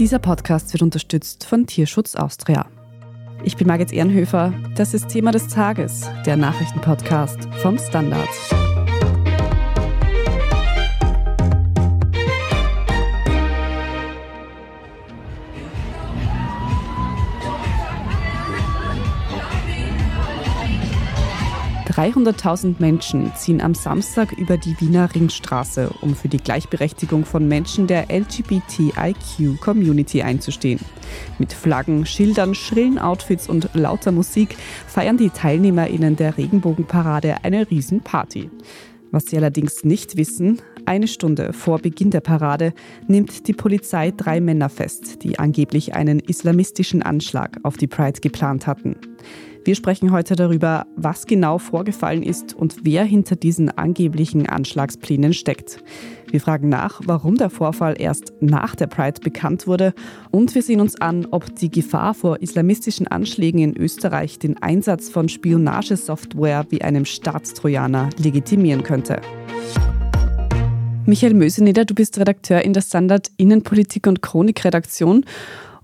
Dieser Podcast wird unterstützt von Tierschutz Austria. Ich bin Margit Ehrenhöfer. Das ist Thema des Tages, der Nachrichtenpodcast vom Standard. 300.000 Menschen ziehen am Samstag über die Wiener Ringstraße, um für die Gleichberechtigung von Menschen der LGBTIQ-Community einzustehen. Mit Flaggen, Schildern, schrillen Outfits und lauter Musik feiern die TeilnehmerInnen der Regenbogenparade eine Riesenparty. Was sie allerdings nicht wissen, eine Stunde vor Beginn der Parade nimmt die Polizei drei Männer fest, die angeblich einen islamistischen Anschlag auf die Pride geplant hatten. Wir sprechen heute darüber, was genau vorgefallen ist und wer hinter diesen angeblichen Anschlagsplänen steckt. Wir fragen nach, warum der Vorfall erst nach der Pride bekannt wurde und wir sehen uns an, ob die Gefahr vor islamistischen Anschlägen in Österreich den Einsatz von Spionagesoftware wie einem Staatstrojaner legitimieren könnte. Michael Möseneder, du bist Redakteur in der Standard Innenpolitik und Chronikredaktion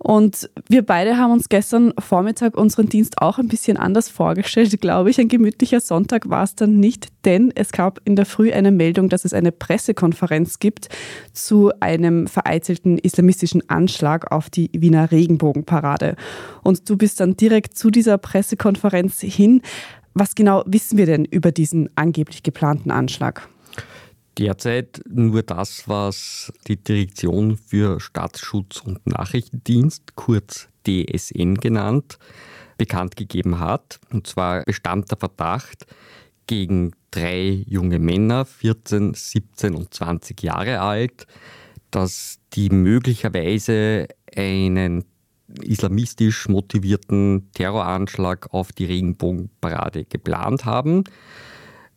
und wir beide haben uns gestern Vormittag unseren Dienst auch ein bisschen anders vorgestellt, glaube ich. Ein gemütlicher Sonntag war es dann nicht, denn es gab in der Früh eine Meldung, dass es eine Pressekonferenz gibt zu einem vereitelten islamistischen Anschlag auf die Wiener Regenbogenparade. Und du bist dann direkt zu dieser Pressekonferenz hin. Was genau wissen wir denn über diesen angeblich geplanten Anschlag? Derzeit nur das, was die Direktion für Staatsschutz und Nachrichtendienst, kurz DSN genannt, bekannt gegeben hat. Und zwar bestand der Verdacht gegen drei junge Männer, 14, 17 und 20 Jahre alt, dass die möglicherweise einen islamistisch motivierten Terroranschlag auf die Regenbogenparade geplant haben.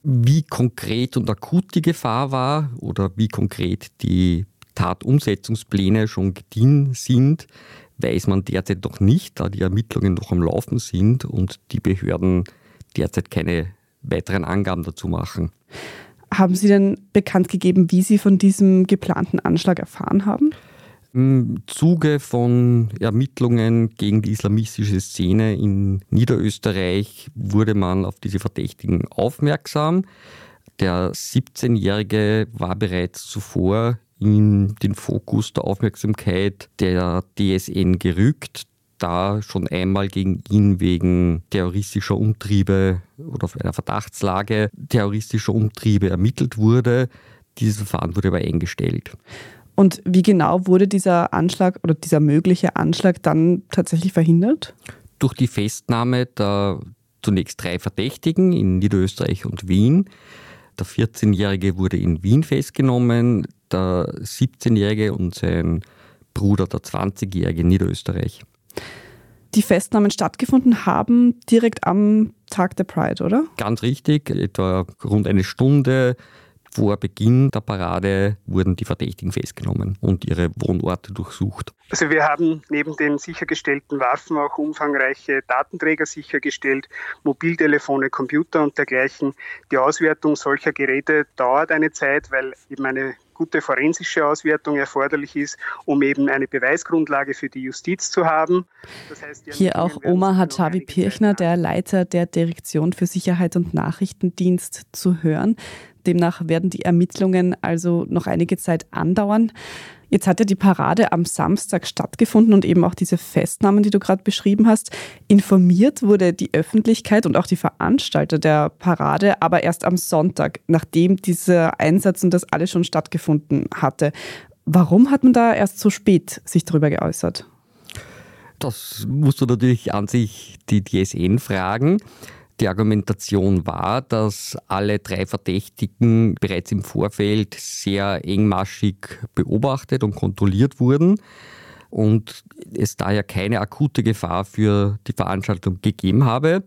Wie konkret und akut die Gefahr war oder wie konkret die Tatumsetzungspläne schon gediehen sind, weiß man derzeit noch nicht, da die Ermittlungen noch am Laufen sind und die Behörden derzeit keine weiteren Angaben dazu machen. Haben Sie denn bekannt gegeben, wie Sie von diesem geplanten Anschlag erfahren haben? Im Zuge von Ermittlungen gegen die islamistische Szene in Niederösterreich wurde man auf diese Verdächtigen aufmerksam. Der 17-Jährige war bereits zuvor in den Fokus der Aufmerksamkeit der DSN gerückt, da schon einmal gegen ihn wegen terroristischer Umtriebe oder einer Verdachtslage terroristischer Umtriebe ermittelt wurde. Dieses Verfahren wurde aber eingestellt. Und wie genau wurde dieser Anschlag oder dieser mögliche Anschlag dann tatsächlich verhindert? Durch die Festnahme der zunächst drei Verdächtigen in Niederösterreich und Wien. Der 14-Jährige wurde in Wien festgenommen, der 17-Jährige und sein Bruder, der 20-Jährige in Niederösterreich. Die Festnahmen stattgefunden haben direkt am Tag der Pride, oder? Ganz richtig, etwa rund eine Stunde vor Beginn der Parade wurden die Verdächtigen festgenommen und ihre Wohnorte durchsucht. Also wir haben neben den sichergestellten Waffen auch umfangreiche Datenträger sichergestellt, Mobiltelefone, Computer und dergleichen. Die Auswertung solcher Geräte dauert eine Zeit, weil eben eine gute forensische Auswertung erforderlich ist, um eben eine Beweisgrundlage für die Justiz zu haben. Das heißt, Hier auch Omar Hachabi Pirchner, der Leiter der Direktion für Sicherheit und Nachrichtendienst, zu hören. Demnach werden die Ermittlungen also noch einige Zeit andauern. Jetzt hat ja die Parade am Samstag stattgefunden und eben auch diese Festnahmen, die du gerade beschrieben hast. Informiert wurde die Öffentlichkeit und auch die Veranstalter der Parade aber erst am Sonntag, nachdem dieser Einsatz und das alles schon stattgefunden hatte. Warum hat man da erst so spät sich darüber geäußert? Das musst du natürlich an sich die DSN fragen. Die Argumentation war, dass alle drei Verdächtigen bereits im Vorfeld sehr engmaschig beobachtet und kontrolliert wurden und es daher keine akute Gefahr für die Veranstaltung gegeben habe.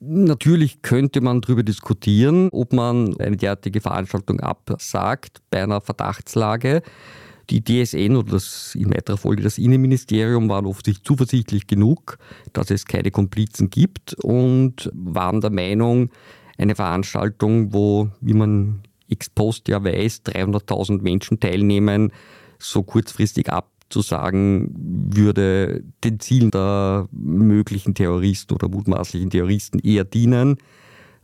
Natürlich könnte man darüber diskutieren, ob man eine derartige Veranstaltung absagt bei einer Verdachtslage. Die DSN oder das, in weiterer Folge das Innenministerium waren offensichtlich zuversichtlich genug, dass es keine Komplizen gibt und waren der Meinung, eine Veranstaltung, wo, wie man ex post ja weiß, 300.000 Menschen teilnehmen, so kurzfristig ab zu sagen, würde den Zielen der möglichen Terroristen oder mutmaßlichen Terroristen eher dienen.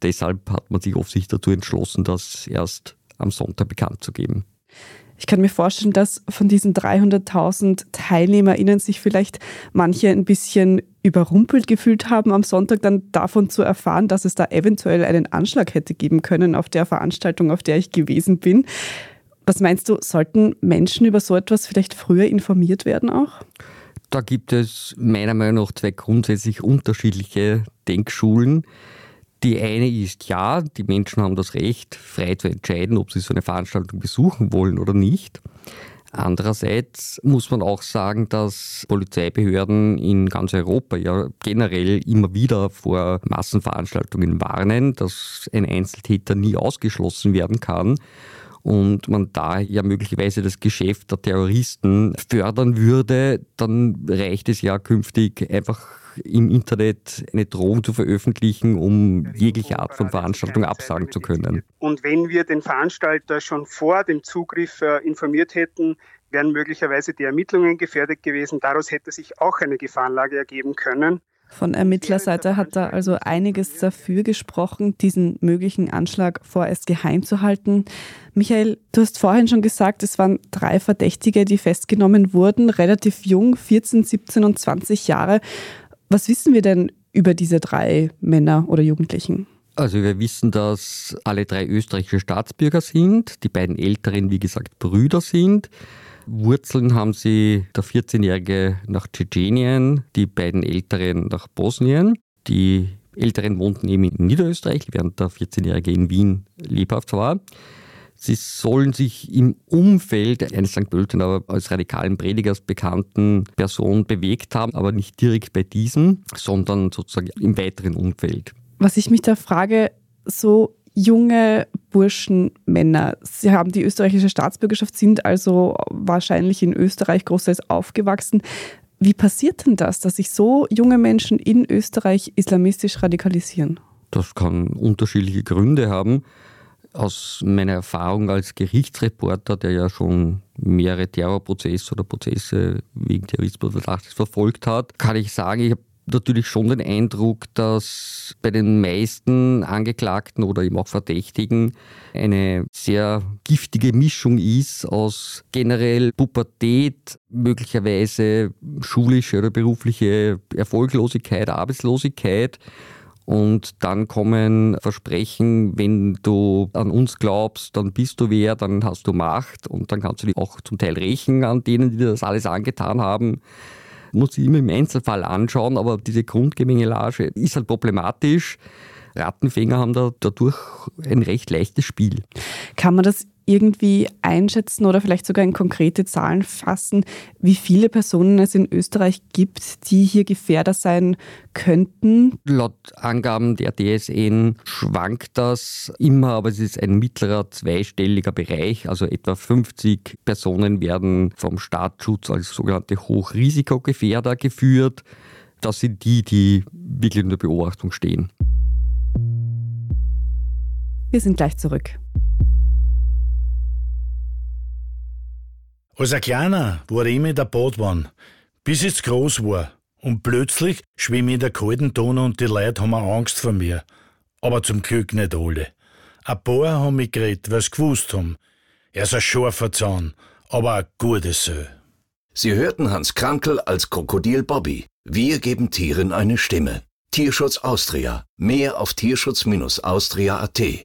Deshalb hat man sich offensichtlich dazu entschlossen, das erst am Sonntag bekannt zu geben. Ich kann mir vorstellen, dass von diesen 300.000 TeilnehmerInnen sich vielleicht manche ein bisschen überrumpelt gefühlt haben, am Sonntag dann davon zu erfahren, dass es da eventuell einen Anschlag hätte geben können auf der Veranstaltung, auf der ich gewesen bin. Was meinst du, sollten Menschen über so etwas vielleicht früher informiert werden auch? Da gibt es meiner Meinung nach zwei grundsätzlich unterschiedliche Denkschulen. Die eine ist ja, die Menschen haben das Recht, frei zu entscheiden, ob sie so eine Veranstaltung besuchen wollen oder nicht. Andererseits muss man auch sagen, dass Polizeibehörden in ganz Europa ja generell immer wieder vor Massenveranstaltungen warnen, dass ein Einzeltäter nie ausgeschlossen werden kann und man da ja möglicherweise das Geschäft der Terroristen fördern würde, dann reicht es ja künftig einfach im Internet eine Drohung zu veröffentlichen, um jegliche Art von Veranstaltung absagen zu können. Und wenn wir den Veranstalter schon vor dem Zugriff äh, informiert hätten, wären möglicherweise die Ermittlungen gefährdet gewesen. Daraus hätte sich auch eine Gefahrenlage ergeben können. Von Ermittlerseite hat da also einiges dafür gesprochen, diesen möglichen Anschlag vorerst geheim zu halten. Michael, du hast vorhin schon gesagt, es waren drei Verdächtige, die festgenommen wurden, relativ jung, 14, 17 und 20 Jahre. Was wissen wir denn über diese drei Männer oder Jugendlichen? Also wir wissen, dass alle drei österreichische Staatsbürger sind, die beiden älteren, wie gesagt, Brüder sind. Wurzeln haben sie der 14-Jährige nach Tschetschenien, die beiden älteren nach Bosnien. Die älteren wohnten eben in Niederösterreich, während der 14-Jährige in Wien lebhaft war. Sie sollen sich im Umfeld eines St. Pölten, aber als radikalen Predigers bekannten Person bewegt haben, aber nicht direkt bei diesem, sondern sozusagen im weiteren Umfeld. Was ich mich da frage, so junge Burschen, Männer, sie haben die österreichische Staatsbürgerschaft, sind also wahrscheinlich in Österreich großteils aufgewachsen. Wie passiert denn das, dass sich so junge Menschen in Österreich islamistisch radikalisieren? Das kann unterschiedliche Gründe haben aus meiner Erfahrung als Gerichtsreporter, der ja schon mehrere Terrorprozesse oder Prozesse wegen Terrorismusverdachts verfolgt hat, kann ich sagen, ich habe natürlich schon den Eindruck, dass bei den meisten Angeklagten oder eben auch Verdächtigen eine sehr giftige Mischung ist aus generell Pubertät, möglicherweise schulische oder berufliche Erfolglosigkeit, Arbeitslosigkeit und dann kommen Versprechen, wenn du an uns glaubst, dann bist du wer, dann hast du Macht und dann kannst du dich auch zum Teil rächen an denen, die dir das alles angetan haben. Muss ich immer im Einzelfall anschauen, aber diese Grundgemengelage ist halt problematisch. Rattenfänger haben da dadurch ein recht leichtes Spiel. Kann man das irgendwie einschätzen oder vielleicht sogar in konkrete Zahlen fassen, wie viele Personen es in Österreich gibt, die hier Gefährder sein könnten? Laut Angaben der DSN schwankt das immer, aber es ist ein mittlerer zweistelliger Bereich. Also etwa 50 Personen werden vom Staatsschutz als sogenannte Hochrisikogefährder geführt. Das sind die, die wirklich in der Beobachtung stehen. Wir sind gleich zurück. Als ein Kleiner war ich immer in der Badwanne, bis ich groß war. Und plötzlich schwimme ich in der kalten Donau und die Leute haben Angst vor mir. Aber zum Glück nicht alle. Ein paar haben mich geredet, weil sie gewusst haben. Er ist ein scharfer Zahn, aber ein guter Sö. Sie hörten Hans Krankel als Krokodil Bobby. Wir geben Tieren eine Stimme. Tierschutz Austria. Mehr auf tierschutz-austria.at.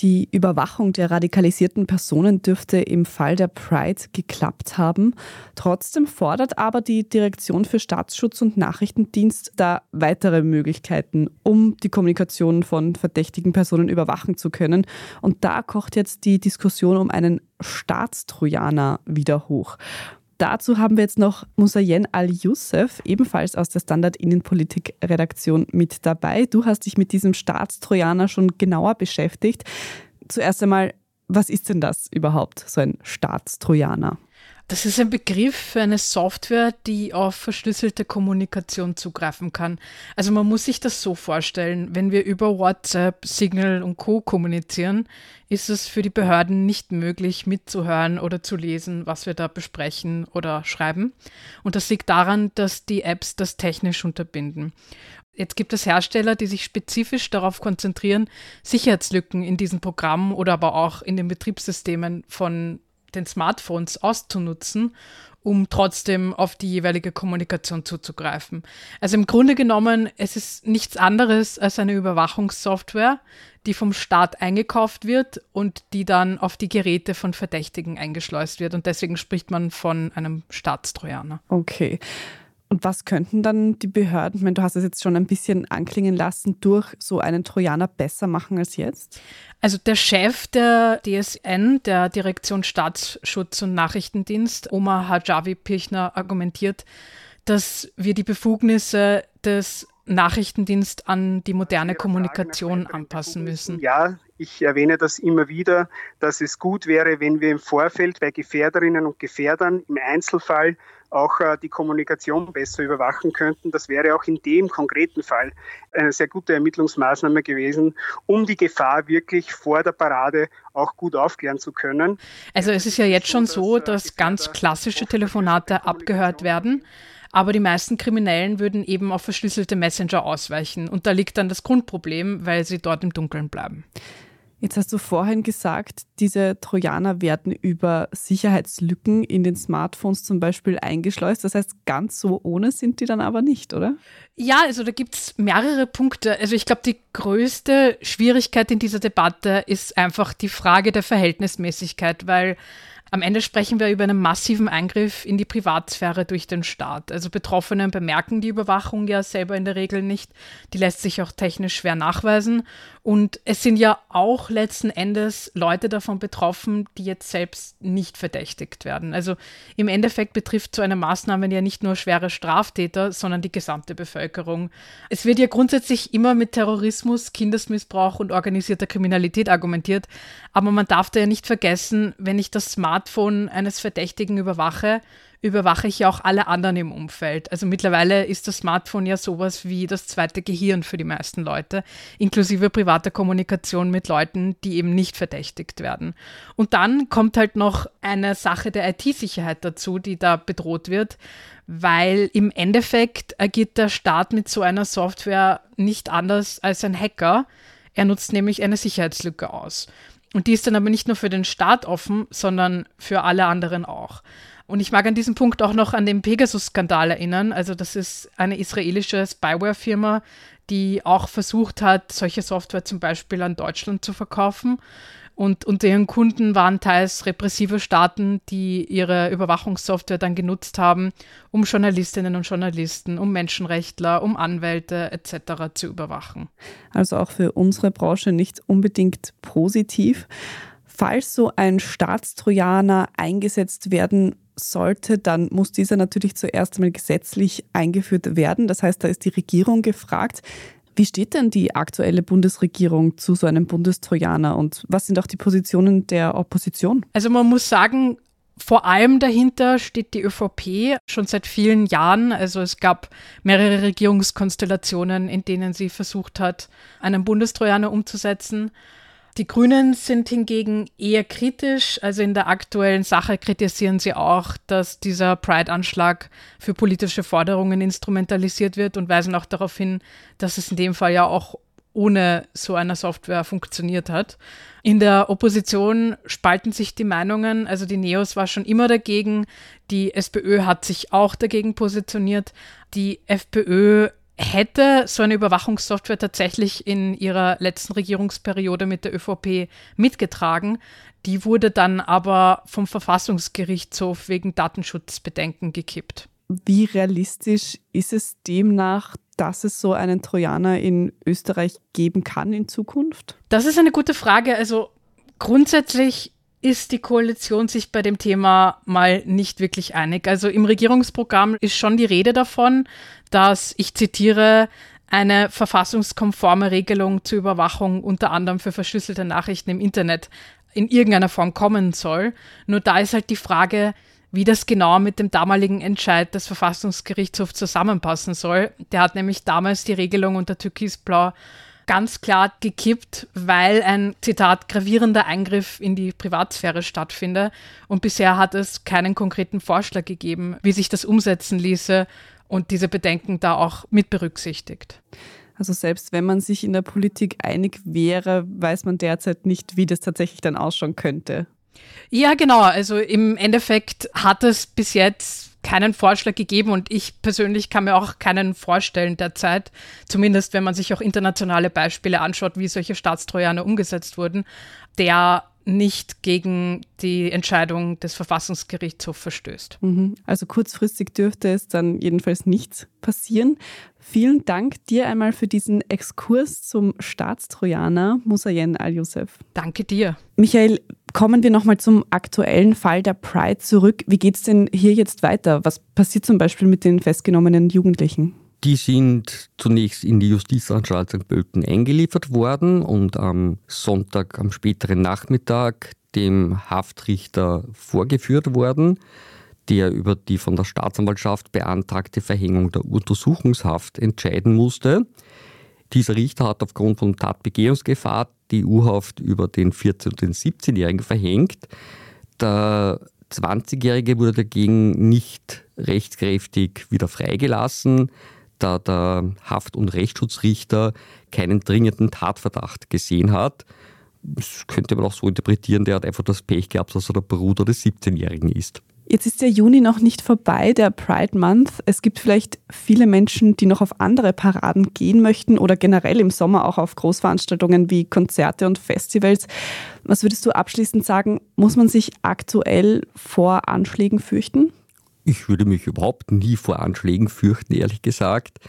Die Überwachung der radikalisierten Personen dürfte im Fall der Pride geklappt haben. Trotzdem fordert aber die Direktion für Staatsschutz und Nachrichtendienst da weitere Möglichkeiten, um die Kommunikation von verdächtigen Personen überwachen zu können. Und da kocht jetzt die Diskussion um einen Staatstrojaner wieder hoch. Dazu haben wir jetzt noch Musayen Al-Youssef, ebenfalls aus der Standard Innenpolitik-Redaktion mit dabei. Du hast dich mit diesem Staatstrojaner schon genauer beschäftigt. Zuerst einmal, was ist denn das überhaupt, so ein Staatstrojaner? Das ist ein Begriff für eine Software, die auf verschlüsselte Kommunikation zugreifen kann. Also man muss sich das so vorstellen, wenn wir über WhatsApp, Signal und Co kommunizieren, ist es für die Behörden nicht möglich mitzuhören oder zu lesen, was wir da besprechen oder schreiben. Und das liegt daran, dass die Apps das technisch unterbinden. Jetzt gibt es Hersteller, die sich spezifisch darauf konzentrieren, Sicherheitslücken in diesem Programm oder aber auch in den Betriebssystemen von den Smartphones auszunutzen, um trotzdem auf die jeweilige Kommunikation zuzugreifen. Also im Grunde genommen, es ist nichts anderes als eine Überwachungssoftware, die vom Staat eingekauft wird und die dann auf die Geräte von Verdächtigen eingeschleust wird. Und deswegen spricht man von einem Staatstrojaner. Okay. Und was könnten dann die Behörden, ich meine, du hast es jetzt schon ein bisschen anklingen lassen, durch so einen Trojaner besser machen als jetzt? Also der Chef der DSN, der Direktion Staatsschutz und Nachrichtendienst, Omar Hajavi Pirchner, argumentiert, dass wir die Befugnisse des Nachrichtendienst an die moderne Kommunikation anpassen müssen. Ja, ich erwähne das immer wieder, dass es gut wäre, wenn wir im Vorfeld bei Gefährderinnen und Gefährdern im Einzelfall auch äh, die Kommunikation besser überwachen könnten. Das wäre auch in dem konkreten Fall eine sehr gute Ermittlungsmaßnahme gewesen, um die Gefahr wirklich vor der Parade auch gut aufklären zu können. Also es ist ja jetzt schon so, dass ganz klassische Telefonate abgehört werden. Aber die meisten Kriminellen würden eben auf verschlüsselte Messenger ausweichen. Und da liegt dann das Grundproblem, weil sie dort im Dunkeln bleiben. Jetzt hast du vorhin gesagt, diese Trojaner werden über Sicherheitslücken in den Smartphones zum Beispiel eingeschleust. Das heißt, ganz so ohne sind die dann aber nicht, oder? Ja, also da gibt es mehrere Punkte. Also ich glaube, die größte Schwierigkeit in dieser Debatte ist einfach die Frage der Verhältnismäßigkeit, weil am Ende sprechen wir über einen massiven Eingriff in die Privatsphäre durch den Staat. Also Betroffene bemerken die Überwachung ja selber in der Regel nicht. Die lässt sich auch technisch schwer nachweisen. Und es sind ja auch letzten Endes Leute davon betroffen, die jetzt selbst nicht verdächtigt werden. Also im Endeffekt betrifft so eine Maßnahme ja nicht nur schwere Straftäter, sondern die gesamte Bevölkerung. Es wird ja grundsätzlich immer mit Terrorismus, Kindesmissbrauch und organisierter Kriminalität argumentiert. Aber man darf da ja nicht vergessen, wenn ich das Smartphone eines Verdächtigen überwache, überwache ich ja auch alle anderen im Umfeld. Also mittlerweile ist das Smartphone ja sowas wie das zweite Gehirn für die meisten Leute, inklusive privater Kommunikation mit Leuten, die eben nicht verdächtigt werden. Und dann kommt halt noch eine Sache der IT-Sicherheit dazu, die da bedroht wird, weil im Endeffekt agiert der Staat mit so einer Software nicht anders als ein Hacker. Er nutzt nämlich eine Sicherheitslücke aus. Und die ist dann aber nicht nur für den Staat offen, sondern für alle anderen auch. Und ich mag an diesem Punkt auch noch an den Pegasus-Skandal erinnern. Also das ist eine israelische Spyware-Firma, die auch versucht hat, solche Software zum Beispiel an Deutschland zu verkaufen. Und unter ihren Kunden waren teils repressive Staaten, die ihre Überwachungssoftware dann genutzt haben, um Journalistinnen und Journalisten, um Menschenrechtler, um Anwälte etc. zu überwachen. Also auch für unsere Branche nicht unbedingt positiv. Falls so ein Staatstrojaner eingesetzt werden sollte, dann muss dieser natürlich zuerst einmal gesetzlich eingeführt werden. Das heißt, da ist die Regierung gefragt. Wie steht denn die aktuelle Bundesregierung zu so einem Bundestrojaner und was sind auch die Positionen der Opposition? Also man muss sagen, vor allem dahinter steht die ÖVP schon seit vielen Jahren. Also es gab mehrere Regierungskonstellationen, in denen sie versucht hat, einen Bundestrojaner umzusetzen. Die Grünen sind hingegen eher kritisch. Also in der aktuellen Sache kritisieren sie auch, dass dieser Pride-Anschlag für politische Forderungen instrumentalisiert wird und weisen auch darauf hin, dass es in dem Fall ja auch ohne so eine Software funktioniert hat. In der Opposition spalten sich die Meinungen. Also die Neos war schon immer dagegen. Die SPÖ hat sich auch dagegen positioniert. Die FPÖ hätte so eine Überwachungssoftware tatsächlich in ihrer letzten Regierungsperiode mit der ÖVP mitgetragen. Die wurde dann aber vom Verfassungsgerichtshof wegen Datenschutzbedenken gekippt. Wie realistisch ist es demnach, dass es so einen Trojaner in Österreich geben kann in Zukunft? Das ist eine gute Frage. Also grundsätzlich ist die Koalition sich bei dem Thema mal nicht wirklich einig. Also im Regierungsprogramm ist schon die Rede davon, dass, ich zitiere, eine verfassungskonforme Regelung zur Überwachung unter anderem für verschlüsselte Nachrichten im Internet in irgendeiner Form kommen soll. Nur da ist halt die Frage, wie das genau mit dem damaligen Entscheid des Verfassungsgerichtshofs zusammenpassen soll. Der hat nämlich damals die Regelung unter Türkisblau ganz klar gekippt, weil ein, Zitat, gravierender Eingriff in die Privatsphäre stattfinde. Und bisher hat es keinen konkreten Vorschlag gegeben, wie sich das umsetzen ließe und diese Bedenken da auch mit berücksichtigt. Also selbst wenn man sich in der Politik einig wäre, weiß man derzeit nicht, wie das tatsächlich dann ausschauen könnte. Ja, genau. Also im Endeffekt hat es bis jetzt keinen Vorschlag gegeben und ich persönlich kann mir auch keinen vorstellen derzeit, zumindest wenn man sich auch internationale Beispiele anschaut, wie solche Staatstrojaner umgesetzt wurden, der nicht gegen die Entscheidung des Verfassungsgerichtshofs verstößt. Mhm. Also kurzfristig dürfte es dann jedenfalls nichts passieren. Vielen Dank dir einmal für diesen Exkurs zum Staatstrojaner, Musayen Al-Youssef. Danke dir. Michael, kommen wir nochmal zum aktuellen Fall der Pride zurück. Wie geht es denn hier jetzt weiter? Was passiert zum Beispiel mit den festgenommenen Jugendlichen? Die sind zunächst in die Justizanstalt St. Pölten eingeliefert worden und am Sonntag, am späteren Nachmittag, dem Haftrichter vorgeführt worden, der über die von der Staatsanwaltschaft beantragte Verhängung der Untersuchungshaft entscheiden musste. Dieser Richter hat aufgrund von Tatbegehungsgefahr die U-Haft über den 14- und den 17-Jährigen verhängt. Der 20-Jährige wurde dagegen nicht rechtskräftig wieder freigelassen da der Haft- und Rechtsschutzrichter keinen dringenden Tatverdacht gesehen hat. Das könnte man auch so interpretieren, der hat einfach das Pech gehabt, dass er der Bruder des 17-Jährigen ist. Jetzt ist der Juni noch nicht vorbei, der Pride Month. Es gibt vielleicht viele Menschen, die noch auf andere Paraden gehen möchten oder generell im Sommer auch auf Großveranstaltungen wie Konzerte und Festivals. Was würdest du abschließend sagen, muss man sich aktuell vor Anschlägen fürchten? Ich würde mich überhaupt nie vor Anschlägen fürchten, ehrlich gesagt.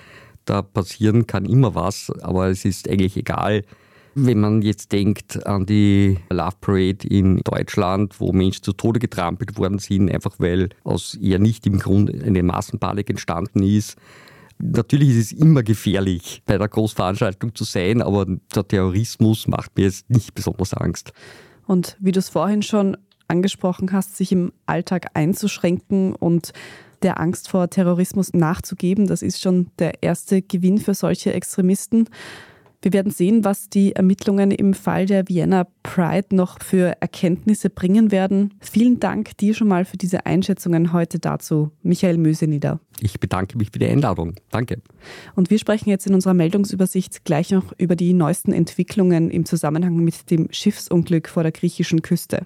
Da passieren kann immer was, aber es ist eigentlich egal. Wenn man jetzt denkt an die Love Parade in Deutschland, wo Menschen zu Tode getrampelt worden sind, einfach weil aus eher nicht im Grund eine Massenpanik entstanden ist. Natürlich ist es immer gefährlich, bei der Großveranstaltung zu sein, aber der Terrorismus macht mir jetzt nicht besonders Angst. Und wie du es vorhin schon angesprochen hast, sich im Alltag einzuschränken und der Angst vor Terrorismus nachzugeben. Das ist schon der erste Gewinn für solche Extremisten. Wir werden sehen, was die Ermittlungen im Fall der Vienna Pride noch für Erkenntnisse bringen werden. Vielen Dank dir schon mal für diese Einschätzungen heute dazu, Michael Mösenieder. Ich bedanke mich für die Einladung. Danke. Und wir sprechen jetzt in unserer Meldungsübersicht gleich noch über die neuesten Entwicklungen im Zusammenhang mit dem Schiffsunglück vor der griechischen Küste.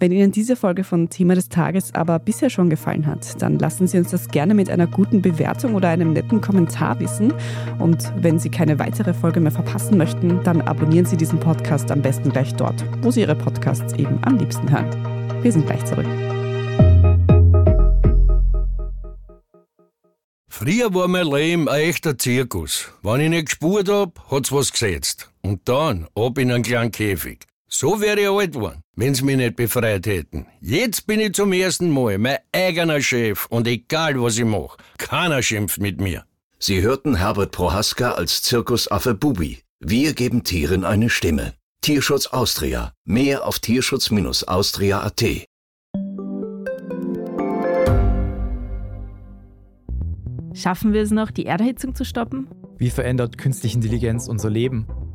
Wenn Ihnen diese Folge von Thema des Tages aber bisher schon gefallen hat, dann lassen Sie uns das gerne mit einer guten Bewertung oder einem netten Kommentar wissen. Und wenn Sie keine weitere Folge mehr verpassen möchten, dann abonnieren Sie diesen Podcast am besten gleich dort, wo Sie Ihre Podcasts eben am liebsten hören. Wir sind gleich zurück. Früher war mein Leben ein echter Zirkus. Wenn ich nicht gespurt hab, hat's was gesetzt. Und dann ab in einen kleinen Käfig. So wäre ich alt geworden, wenn's mich nicht befreit hätten. Jetzt bin ich zum ersten Mal mein eigener Chef und egal was ich mache, keiner schimpft mit mir. Sie hörten Herbert Prohaska als Zirkusaffe Bubi. Wir geben Tieren eine Stimme. Tierschutz Austria. Mehr auf tierschutz-austria.at. Schaffen wir es noch, die Erderhitzung zu stoppen? Wie verändert künstliche Intelligenz unser Leben?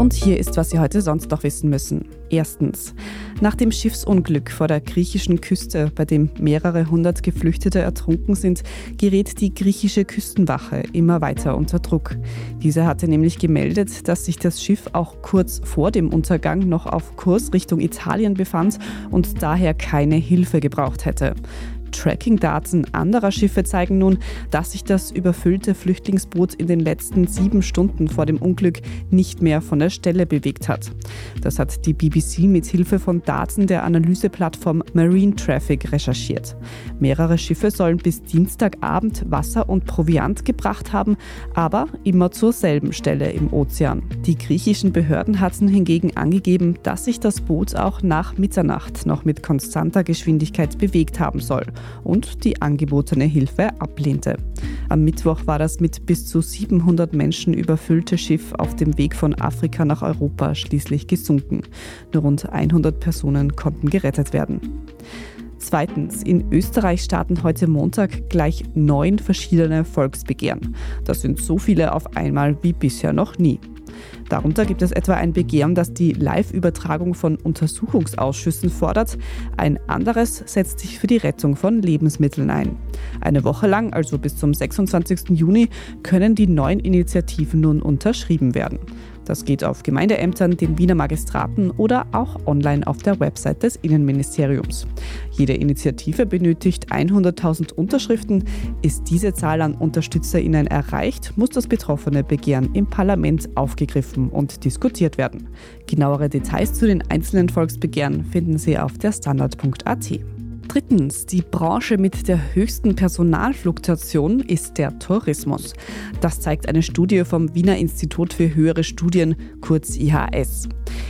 Und hier ist, was Sie heute sonst noch wissen müssen. Erstens. Nach dem Schiffsunglück vor der griechischen Küste, bei dem mehrere hundert Geflüchtete ertrunken sind, gerät die griechische Küstenwache immer weiter unter Druck. Diese hatte nämlich gemeldet, dass sich das Schiff auch kurz vor dem Untergang noch auf Kurs Richtung Italien befand und daher keine Hilfe gebraucht hätte. Tracking-Daten anderer Schiffe zeigen nun, dass sich das überfüllte Flüchtlingsboot in den letzten sieben Stunden vor dem Unglück nicht mehr von der Stelle bewegt hat. Das hat die BBC mit Hilfe von Daten der Analyseplattform Marine Traffic recherchiert. Mehrere Schiffe sollen bis Dienstagabend Wasser und Proviant gebracht haben, aber immer zur selben Stelle im Ozean. Die griechischen Behörden hatten hingegen angegeben, dass sich das Boot auch nach Mitternacht noch mit konstanter Geschwindigkeit bewegt haben soll und die angebotene Hilfe ablehnte. Am Mittwoch war das mit bis zu 700 Menschen überfüllte Schiff auf dem Weg von Afrika nach Europa schließlich gesunken. Nur rund 100 Personen konnten gerettet werden. Zweitens, in Österreich starten heute Montag gleich neun verschiedene Volksbegehren. Das sind so viele auf einmal wie bisher noch nie. Darunter gibt es etwa ein Begehren, das die Live-Übertragung von Untersuchungsausschüssen fordert. Ein anderes setzt sich für die Rettung von Lebensmitteln ein. Eine Woche lang, also bis zum 26. Juni, können die neuen Initiativen nun unterschrieben werden. Das geht auf Gemeindeämtern, den Wiener Magistraten oder auch online auf der Website des Innenministeriums. Jede Initiative benötigt 100.000 Unterschriften. Ist diese Zahl an UnterstützerInnen erreicht, muss das betroffene Begehren im Parlament aufgegriffen und diskutiert werden. Genauere Details zu den einzelnen Volksbegehren finden Sie auf der Standard.at. Drittens, die Branche mit der höchsten Personalfluktuation ist der Tourismus. Das zeigt eine Studie vom Wiener Institut für höhere Studien, kurz IHS.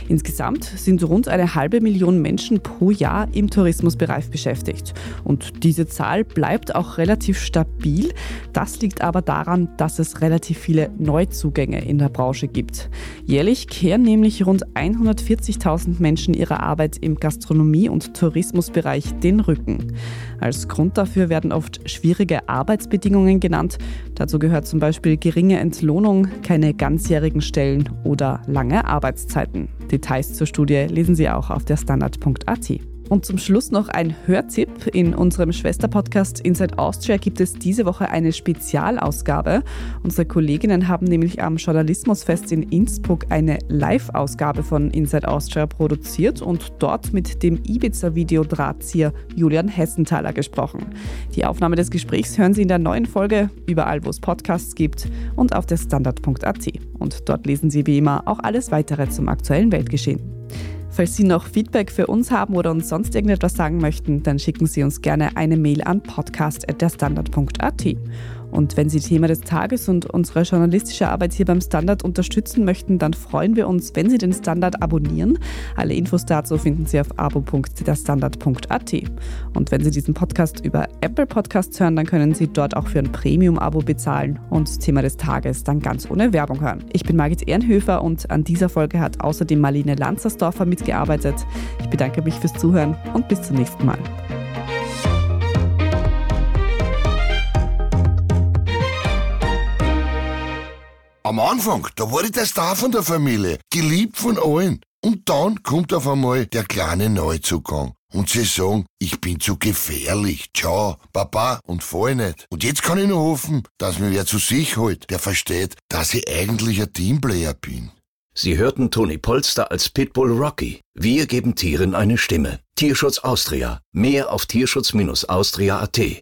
Insgesamt sind rund eine halbe Million Menschen pro Jahr im Tourismusbereich beschäftigt. Und diese Zahl bleibt auch relativ stabil. Das liegt aber daran, dass es relativ viele Neuzugänge in der Branche gibt. Jährlich kehren nämlich rund 140.000 Menschen ihrer Arbeit im Gastronomie- und Tourismusbereich den Rücken. Als Grund dafür werden oft schwierige Arbeitsbedingungen genannt. Dazu gehört zum Beispiel geringe Entlohnung, keine ganzjährigen Stellen oder lange Arbeitszeiten. Details zur Studie lesen Sie auch auf der Standard.at. Und zum Schluss noch ein Hörtipp. In unserem Schwesterpodcast Inside Austria gibt es diese Woche eine Spezialausgabe. Unsere Kolleginnen haben nämlich am Journalismusfest in Innsbruck eine Live-Ausgabe von Inside Austria produziert und dort mit dem Ibiza-Video-Drahtzieher Julian Hessenthaler gesprochen. Die Aufnahme des Gesprächs hören Sie in der neuen Folge, überall wo es Podcasts gibt und auf der Standard.at. Und dort lesen Sie wie immer auch alles weitere zum aktuellen Weltgeschehen. Falls Sie noch Feedback für uns haben oder uns sonst irgendetwas sagen möchten, dann schicken Sie uns gerne eine Mail an podcast.derstandard.at. Und wenn Sie Thema des Tages und unsere journalistische Arbeit hier beim Standard unterstützen möchten, dann freuen wir uns, wenn Sie den Standard abonnieren. Alle Infos dazu finden Sie auf abo.derstandard.at. Und wenn Sie diesen Podcast über Apple Podcasts hören, dann können Sie dort auch für ein Premium-Abo bezahlen und Thema des Tages dann ganz ohne Werbung hören. Ich bin Margit Ehrenhöfer und an dieser Folge hat außerdem Marlene Lanzersdorfer mitgearbeitet. Ich bedanke mich fürs Zuhören und bis zum nächsten Mal. Am Anfang, da war ich der Star von der Familie, geliebt von allen. Und dann kommt auf einmal der kleine Neuzugang. Und sie sagen, ich bin zu gefährlich. Ciao, Papa, und fall nicht. Und jetzt kann ich nur hoffen, dass mir wer zu sich holt, der versteht, dass ich eigentlich ein Teamplayer bin. Sie hörten Toni Polster als Pitbull Rocky. Wir geben Tieren eine Stimme. Tierschutz Austria. Mehr auf tierschutz-austria.at.